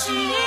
是你在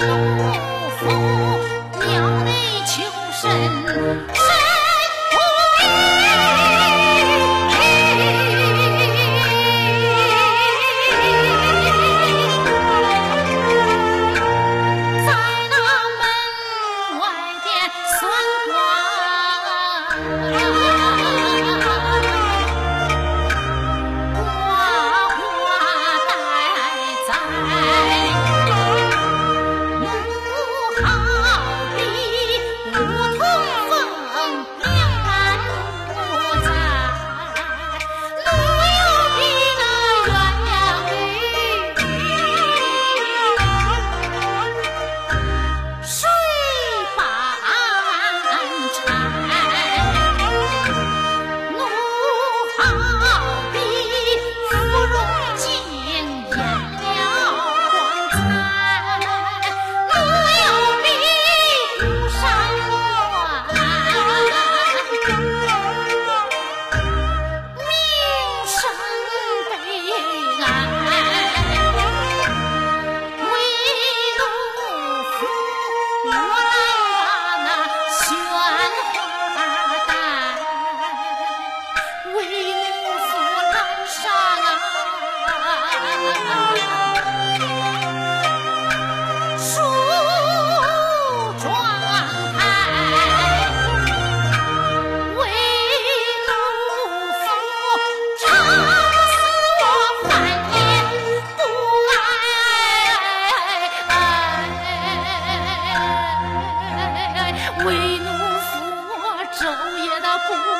东风 Oh,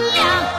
娘